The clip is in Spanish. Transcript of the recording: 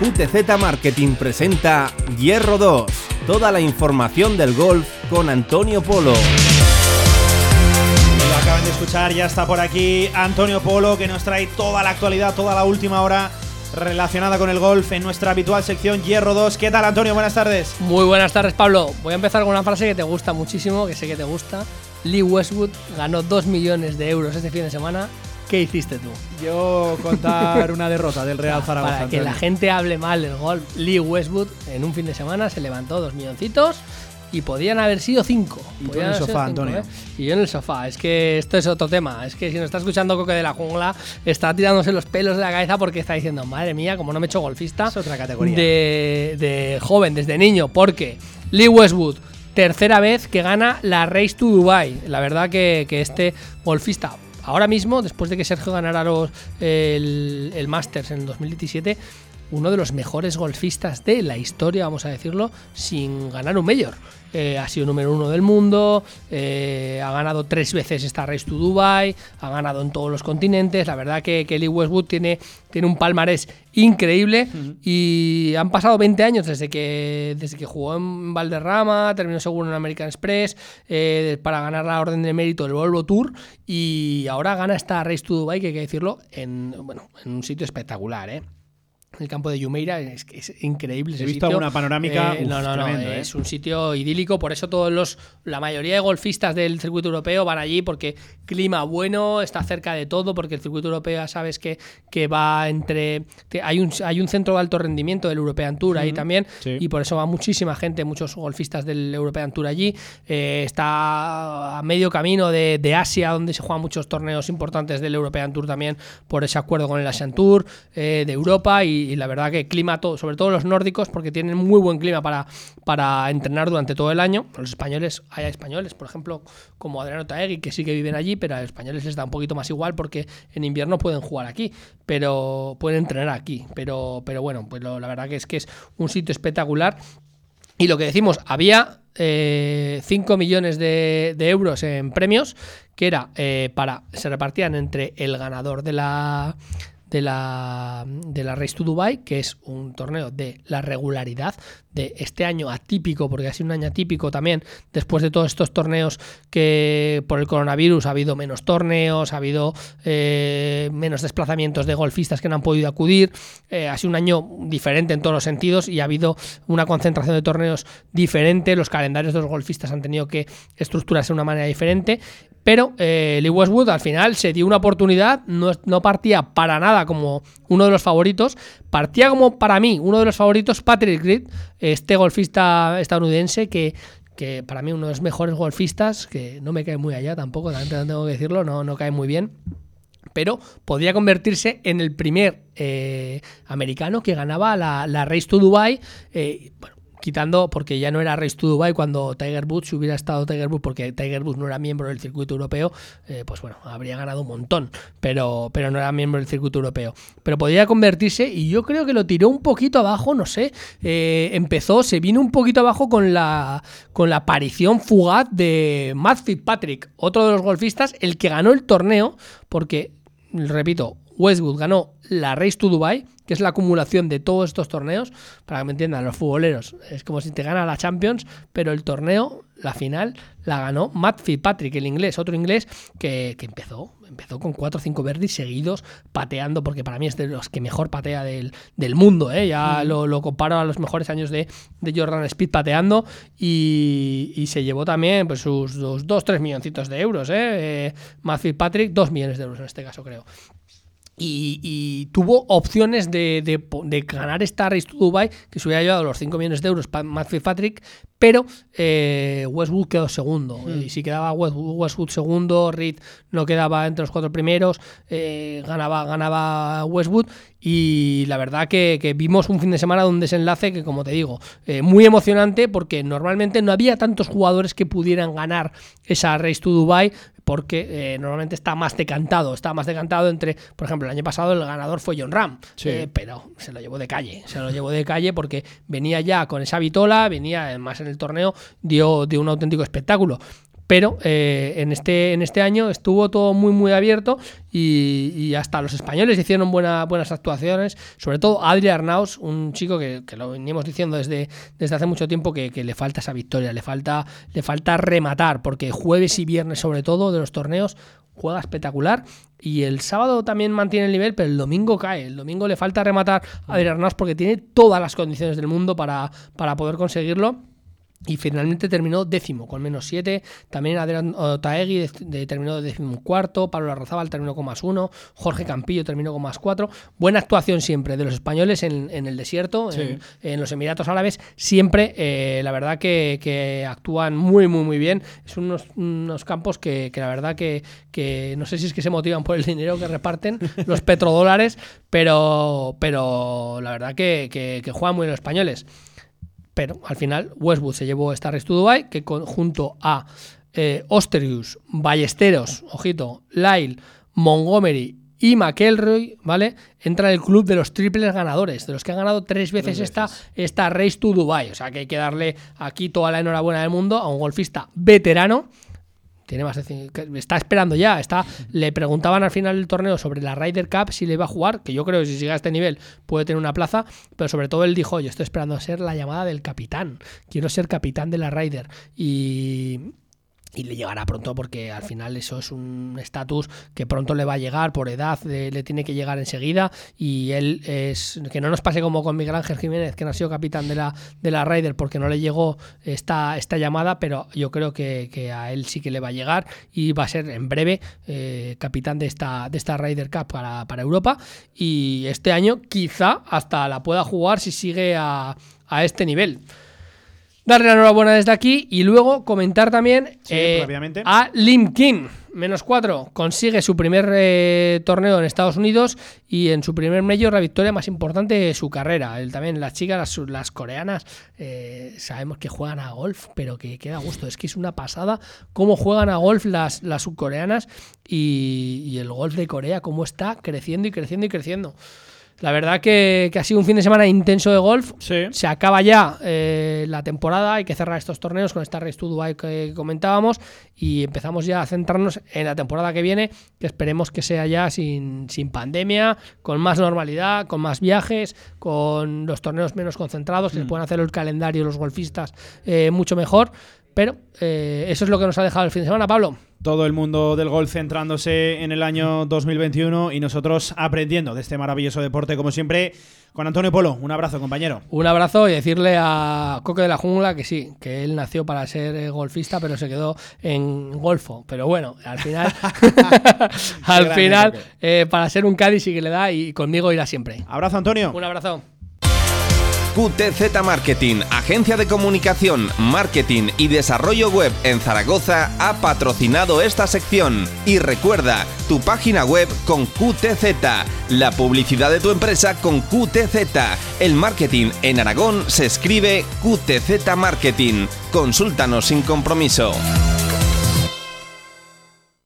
QTZ Marketing presenta Hierro 2, toda la información del golf con Antonio Polo. Lo acaban de escuchar, ya está por aquí Antonio Polo que nos trae toda la actualidad, toda la última hora relacionada con el golf en nuestra habitual sección Hierro 2. ¿Qué tal Antonio? Buenas tardes. Muy buenas tardes Pablo. Voy a empezar con una frase que te gusta muchísimo, que sé que te gusta. Lee Westwood ganó 2 millones de euros este fin de semana. ¿Qué hiciste tú? Yo contar una derrota del Real Zaragoza. Para que la gente hable mal del golf, Lee Westwood en un fin de semana se levantó 2 milloncitos y podían haber sido 5. Y tú en el sofá, Antonio. Y yo en el sofá. Es que esto es otro tema. Es que si nos está escuchando Coque de la Jungla, está tirándose los pelos de la cabeza porque está diciendo, madre mía, como no me he hecho golfista. Es otra categoría. De, de joven, desde niño. Porque Lee Westwood tercera vez que gana la Race to Dubai. La verdad que, que este golfista, ahora mismo, después de que Sergio ganara los, el, el Masters en el 2017, uno de los mejores golfistas de la historia, vamos a decirlo, sin ganar un Major. Eh, ha sido número uno del mundo, eh, ha ganado tres veces esta Race to Dubai, ha ganado en todos los continentes. La verdad que, que Lee Westwood tiene, tiene un palmarés increíble y han pasado 20 años desde que, desde que jugó en Valderrama, terminó segundo en American Express eh, para ganar la orden de mérito del Volvo Tour y ahora gana esta Race to Dubai, que hay que decirlo, en, bueno, en un sitio espectacular. ¿eh? El campo de Yumeira es, es increíble. He visto alguna panorámica. Eh, no, no, no, tremendo, ¿eh? es un sitio idílico. Por eso todos los, la mayoría de golfistas del circuito europeo van allí porque clima bueno, está cerca de todo, porque el circuito europeo ya sabes que, que va entre. que hay un hay un centro de alto rendimiento del European Tour ahí también sí. y por eso va muchísima gente, muchos golfistas del European Tour allí. Eh, está a medio camino de, de, Asia, donde se juegan muchos torneos importantes del European Tour también por ese acuerdo con el Asian Tour eh, de Europa y, y, la verdad que clima, todo, sobre todo los nórdicos, porque tienen muy buen clima para, para entrenar durante todo el año. Los españoles, hay españoles, por ejemplo, como Adriano Taegui, que sí que viven allí, pero a los españoles les da un poquito más igual porque en invierno pueden jugar aquí, pero pueden entrenar aquí. Pero, pero bueno, pues la verdad que es que es un sitio espectacular. Y lo que decimos, había eh, 5 millones de, de, euros en premios, que era eh, para. se repartían entre el ganador de la. De la, de la Race to Dubai, que es un torneo de la regularidad de este año atípico, porque ha sido un año atípico también, después de todos estos torneos que por el coronavirus ha habido menos torneos, ha habido eh, menos desplazamientos de golfistas que no han podido acudir, eh, ha sido un año diferente en todos los sentidos y ha habido una concentración de torneos diferente, los calendarios de los golfistas han tenido que estructurarse de una manera diferente pero eh, Lee Westwood al final se dio una oportunidad, no, no, partía para nada como uno de los favoritos, partía como para mí uno de los favoritos Patrick Reed, este golfista estadounidense que, que para mí uno de los mejores golfistas, que no me cae muy allá tampoco, también tengo que decirlo, no, no cae muy bien pero podría convertirse en el primer eh, americano que ganaba la, la Race to Dubai. Eh, quitando porque ya no era Race to Dubai cuando Tiger Woods hubiera estado Tiger Woods porque Tiger Woods no era miembro del circuito europeo eh, pues bueno habría ganado un montón pero pero no era miembro del circuito europeo. Pero podría convertirse y yo creo que lo tiró un poquito abajo no sé eh, empezó se vino un poquito abajo con la con la aparición fugaz de Matt Fitzpatrick otro de los golfistas el que ganó el torneo porque repito Westwood ganó la Race to Dubai que es la acumulación de todos estos torneos, para que me entiendan los futboleros, es como si te gana la Champions, pero el torneo, la final, la ganó Matt Fitzpatrick, el inglés, otro inglés que, que empezó, empezó con 4 o 5 verdes seguidos, pateando, porque para mí es de los que mejor patea del, del mundo, ¿eh? ya lo, lo, comparo a los mejores años de, de Jordan Speed pateando, y, y, se llevó también pues, sus 2-3 milloncitos de euros, ¿eh? eh Matt Fitzpatrick, 2 millones de euros en este caso creo. Y, y, tuvo opciones de, de, de, ganar esta Race to Dubai, que se hubiera llevado los 5 millones de euros para Matt Fitzpatrick, pero eh, Westwood quedó segundo. Mm. Y si quedaba Westwood, Westwood, segundo, Reed no quedaba entre los cuatro primeros, eh, ganaba, ganaba Westwood. Y la verdad que, que, vimos un fin de semana de un desenlace que, como te digo, eh, muy emocionante porque normalmente no había tantos jugadores que pudieran ganar esa Race to Dubai porque eh, normalmente está más decantado, está más decantado entre, por ejemplo, el año pasado el ganador fue John Ram, sí. eh, pero se lo llevó de calle, se lo llevó de calle porque venía ya con esa vitola, venía además en el torneo, dio, dio un auténtico espectáculo pero eh, en, este, en este año estuvo todo muy, muy abierto y, hasta los españoles hicieron buenas actuaciones, sobre todo Adri Arnaus, un chico que, lo venimos diciendo desde, desde hace mucho tiempo que, le falta esa victoria, le falta, le falta rematar, porque jueves y viernes sobre todo de los torneos juega espectacular. Y el sábado también mantiene el nivel, pero el domingo cae. El domingo le falta rematar a Adri Arnaus porque tiene todas las condiciones del mundo para, para poder conseguirlo y finalmente terminó décimo, con menos 7. También Adrián Otaegui terminó décimo cuarto. Pablo Arrazábal terminó con más 1. Jorge Campillo terminó con más 4. Buena actuación siempre de los españoles en, el desierto, en, los Emiratos Árabes. Siempre, eh, la verdad, que, actúan muy, muy, muy bien. Son unos, campos que, la verdad que, que, no sé si es que se motivan por el dinero que reparten, los petrodólares, pero, pero la verdad que, que juegan muy bien los españoles. Pero al final Westwood se llevó esta Race to Dubai, que junto a eh, Osterius, Ballesteros, ojito, Lyle, Montgomery y McElroy, ¿vale? Entra en el club de los triples ganadores, de los que han ganado tres veces, Esta, esta Race to Dubai. O sea que hay que darle aquí toda la enhorabuena del mundo a un golfista veterano tiene más está esperando ya, está le preguntaban al final del torneo sobre la Ryder Cup si le iba a jugar, que yo creo que si sigue a este nivel puede tener una plaza, pero sobre todo él dijo, yo estoy esperando a ser la llamada del capitán, quiero ser capitán de la Ryder y y le llegará pronto porque al final eso es un estatus que pronto le va a llegar por edad, le tiene que llegar enseguida y él es que no nos pase como con Miguel Ángel Jiménez que no ha sido capitán de la, de la Ryder porque no le llegó esta, esta llamada, pero yo creo que, a él sí que le va a llegar y va a ser en breve eh, capitán de esta, de esta Ryder Cup para, para Europa y este año quizá hasta la pueda jugar si sigue a, a este nivel. Darle la enhorabuena desde aquí y luego comentar también eh, a Lim King, menos 4. Consigue su primer eh, torneo en Estados Unidos y en su primer medio la victoria más importante de su carrera. Él también, las chicas, las, coreanas, eh, sabemos que juegan a golf, pero que queda gusto. Es que es una pasada cómo juegan a golf las, las subcoreanas y, y el golf de Corea, cómo está creciendo y creciendo y creciendo. La verdad que, ha sido un fin de semana intenso de golf. Se acaba ya eh, la temporada, hay que cerrar estos torneos con esta Race to Dubai que comentábamos y empezamos ya a centrarnos en la temporada que viene, que esperemos que sea ya sin, sin pandemia, con más normalidad, con más viajes, con los torneos menos concentrados, que se mm. puedan hacer el calendario los golfistas eh, mucho mejor. Pero eh, eso es lo que nos ha dejado el fin de semana, Pablo todo el mundo del golf centrándose en el año 2021 y nosotros aprendiendo de este maravilloso deporte, como siempre, con Antonio Polo. Un abrazo, compañero. Un abrazo y decirle a Coque de la Jungla que sí, que él nació para ser eh, golfista, pero se quedó en golfo. Pero bueno, al final, al final, eh, para ser un Cádiz sí que le da y conmigo irá siempre. Abrazo, Antonio. Un abrazo. QTZ Marketing, agencia de comunicación, marketing y desarrollo web en Zaragoza, ha patrocinado esta sección. Y recuerda, tu página web con QTZ, la publicidad de tu empresa con QTZ. El marketing en Aragón se escribe QTZ Marketing. Consúltanos sin compromiso.